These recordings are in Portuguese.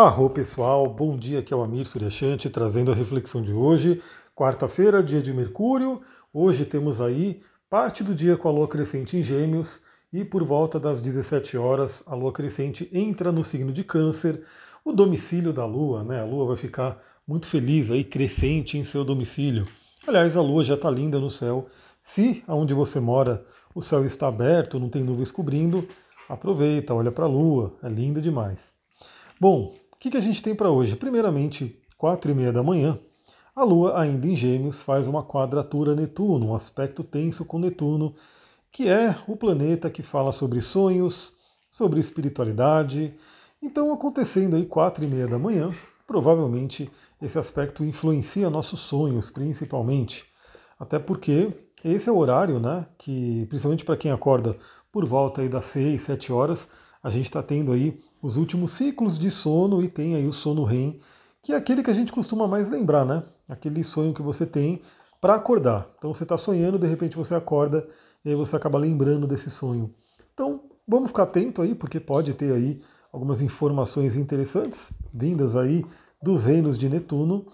Arro pessoal, bom dia, aqui é o Amir Suryashanti trazendo a reflexão de hoje, quarta-feira, dia de Mercúrio. Hoje temos aí parte do dia com a lua crescente em Gêmeos e por volta das 17 horas a lua crescente entra no signo de Câncer, o domicílio da lua, né? A lua vai ficar muito feliz aí, crescente em seu domicílio. Aliás, a lua já está linda no céu. Se aonde você mora o céu está aberto, não tem nuvens cobrindo, aproveita, olha para a lua, é linda demais. Bom, o que, que a gente tem para hoje? Primeiramente, quatro e meia da manhã, a Lua, ainda em Gêmeos, faz uma quadratura Netuno, um aspecto tenso com Netuno, que é o planeta que fala sobre sonhos, sobre espiritualidade. Então, acontecendo aí quatro e meia da manhã, provavelmente esse aspecto influencia nossos sonhos, principalmente. Até porque esse é o horário, né, que principalmente para quem acorda por volta aí das seis, sete horas, a gente está tendo aí os últimos ciclos de sono e tem aí o sono REM, que é aquele que a gente costuma mais lembrar, né? Aquele sonho que você tem para acordar. Então você está sonhando, de repente você acorda e aí você acaba lembrando desse sonho. Então vamos ficar atento aí, porque pode ter aí algumas informações interessantes vindas aí dos reinos de Netuno.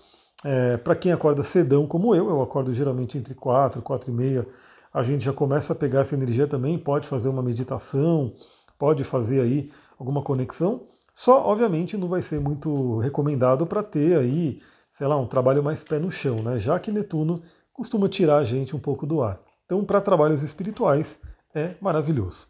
É, para quem acorda cedão como eu, eu acordo geralmente entre 4 4 e meia, a gente já começa a pegar essa energia também, pode fazer uma meditação, pode fazer aí alguma conexão. Só, obviamente, não vai ser muito recomendado para ter aí, sei lá, um trabalho mais pé no chão, né? Já que Netuno costuma tirar a gente um pouco do ar. Então, para trabalhos espirituais, é maravilhoso.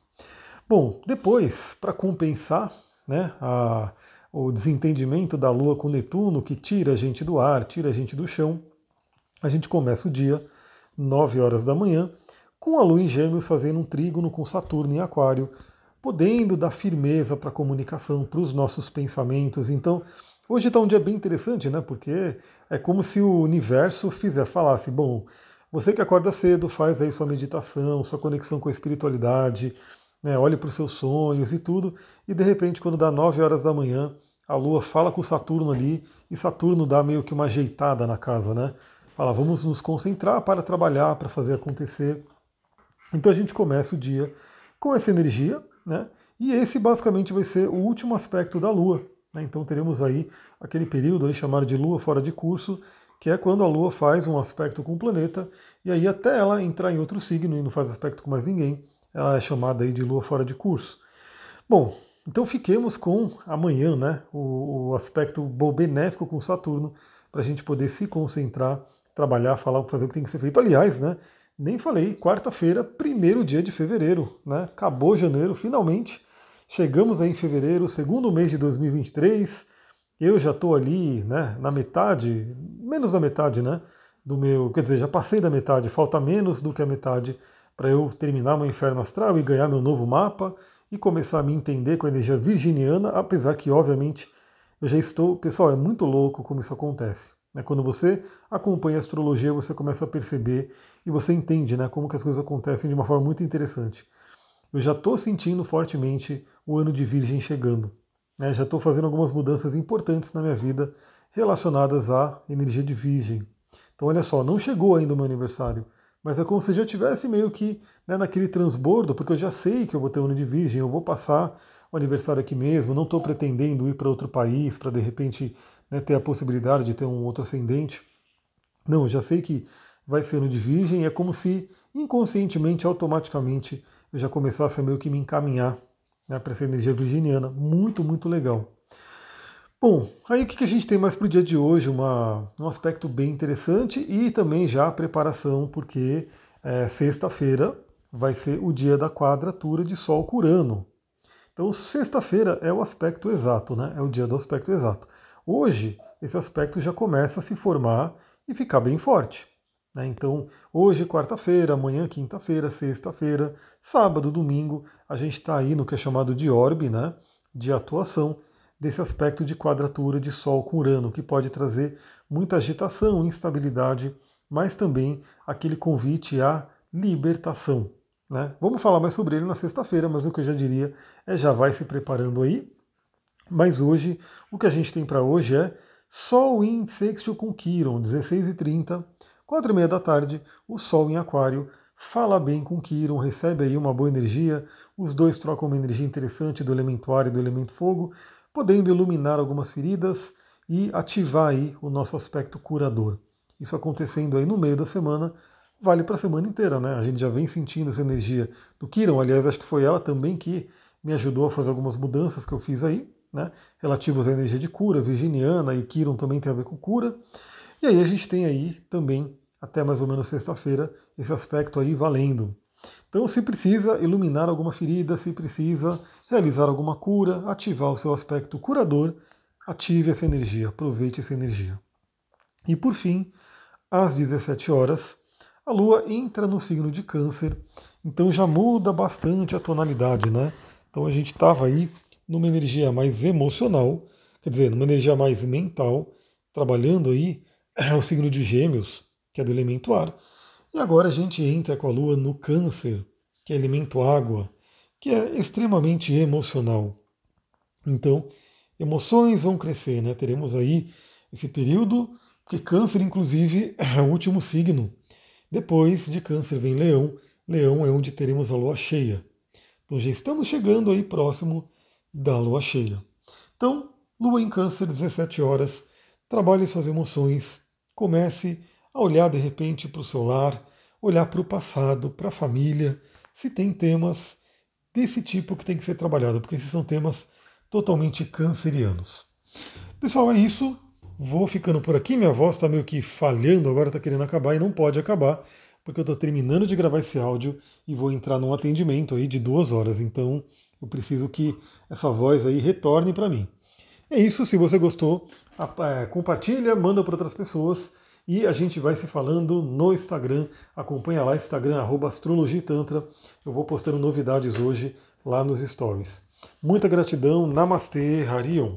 Bom, depois, para compensar né, a, o desentendimento da Lua com Netuno, que tira a gente do ar, tira a gente do chão, a gente começa o dia, 9 horas da manhã, com a Lua em Gêmeos fazendo um trígono com Saturno em Aquário, podendo dar firmeza para a comunicação, para os nossos pensamentos. Então, hoje está um dia bem interessante, né? Porque é como se o universo fizer, falasse, bom, você que acorda cedo, faz aí sua meditação, sua conexão com a espiritualidade, né? olhe para os seus sonhos e tudo, e de repente, quando dá 9 horas da manhã, a Lua fala com Saturno ali, e Saturno dá meio que uma ajeitada na casa, né? Fala, vamos nos concentrar para trabalhar, para fazer acontecer. Então a gente começa o dia com essa energia, né? E esse basicamente vai ser o último aspecto da Lua. Né? Então teremos aí aquele período aí chamado de Lua fora de curso, que é quando a Lua faz um aspecto com o planeta, e aí até ela entrar em outro signo e não faz aspecto com mais ninguém, ela é chamada aí de Lua fora de curso. Bom, então fiquemos com amanhã, né? O, o aspecto benéfico com Saturno, para a gente poder se concentrar, trabalhar, falar, fazer o que tem que ser feito. Aliás, né? Nem falei, quarta-feira, primeiro dia de fevereiro, né? Acabou janeiro, finalmente. Chegamos aí em fevereiro, segundo mês de 2023. Eu já estou ali, né, na metade, menos da metade, né, do meu, quer dizer, já passei da metade, falta menos do que a metade para eu terminar meu inferno astral e ganhar meu novo mapa e começar a me entender com a energia virginiana, apesar que, obviamente, eu já estou. Pessoal, é muito louco como isso acontece. Né? Quando você acompanha a astrologia, você começa a perceber e você entende né, como que as coisas acontecem de uma forma muito interessante. Eu já estou sentindo fortemente o ano de Virgem chegando. Né? Já estou fazendo algumas mudanças importantes na minha vida relacionadas à energia de Virgem. Então, olha só, não chegou ainda o meu aniversário, mas é como se já tivesse meio que né, naquele transbordo, porque eu já sei que eu vou ter o ano de Virgem, eu vou passar o aniversário aqui mesmo, não estou pretendendo ir para outro país para de repente né, ter a possibilidade de ter um outro ascendente. Não, já sei que vai ser no de Virgem, é como se inconscientemente, automaticamente, eu já começasse a meio que me encaminhar né, para essa energia virginiana. Muito, muito legal. Bom, aí o que a gente tem mais para o dia de hoje? Uma, um aspecto bem interessante e também já a preparação, porque é, sexta-feira vai ser o dia da quadratura de Sol com Urano. Então, sexta-feira é o aspecto exato, né? É o dia do aspecto exato. Hoje, esse aspecto já começa a se formar e ficar bem forte. Né? Então, hoje, quarta-feira, amanhã, quinta-feira, sexta-feira, sábado, domingo, a gente está aí no que é chamado de orbe, né? de atuação desse aspecto de quadratura de Sol com Urano, que pode trazer muita agitação, instabilidade, mas também aquele convite à libertação. Né? Vamos falar mais sobre ele na sexta-feira, mas o que eu já diria é já vai se preparando aí mas hoje, o que a gente tem para hoje é Sol em sextil com Quiron, 16h30, 4h30 da tarde, o Sol em Aquário, fala bem com Quiron, recebe aí uma boa energia, os dois trocam uma energia interessante do elemento ar e do elemento fogo, podendo iluminar algumas feridas e ativar aí o nosso aspecto curador. Isso acontecendo aí no meio da semana, vale para a semana inteira, né? A gente já vem sentindo essa energia do Kiron, aliás, acho que foi ela também que me ajudou a fazer algumas mudanças que eu fiz aí, né? Relativas à energia de cura, virginiana e Kiron também tem a ver com cura. E aí a gente tem aí também, até mais ou menos sexta-feira, esse aspecto aí valendo. Então, se precisa iluminar alguma ferida, se precisa realizar alguma cura, ativar o seu aspecto curador, ative essa energia, aproveite essa energia. E por fim, às 17 horas, a Lua entra no signo de Câncer, então já muda bastante a tonalidade, né? Então a gente estava aí numa energia mais emocional, quer dizer, numa energia mais mental, trabalhando aí o signo de Gêmeos, que é do elemento ar, e agora a gente entra com a Lua no Câncer, que é elemento água, que é extremamente emocional. Então, emoções vão crescer, né? Teremos aí esse período, porque Câncer, inclusive, é o último signo. Depois de Câncer vem Leão. Leão é onde teremos a Lua cheia. Então já estamos chegando aí próximo da Lua cheia. Então, Lua em Câncer, 17 horas. Trabalhe suas emoções. Comece a olhar de repente para o seu lar, olhar para o passado, para a família, se tem temas desse tipo que tem que ser trabalhado, porque esses são temas totalmente cancerianos. Pessoal, é isso. Vou ficando por aqui. Minha voz está meio que falhando, agora está querendo acabar e não pode acabar, porque eu estou terminando de gravar esse áudio e vou entrar num atendimento aí de duas horas. Então eu preciso que essa voz aí retorne para mim. É isso. Se você gostou, é, compartilha, manda para outras pessoas. E a gente vai se falando no Instagram. Acompanha lá, Instagram, arroba astrologitantra. Eu vou postando novidades hoje lá nos stories. Muita gratidão. Namastê, Harion.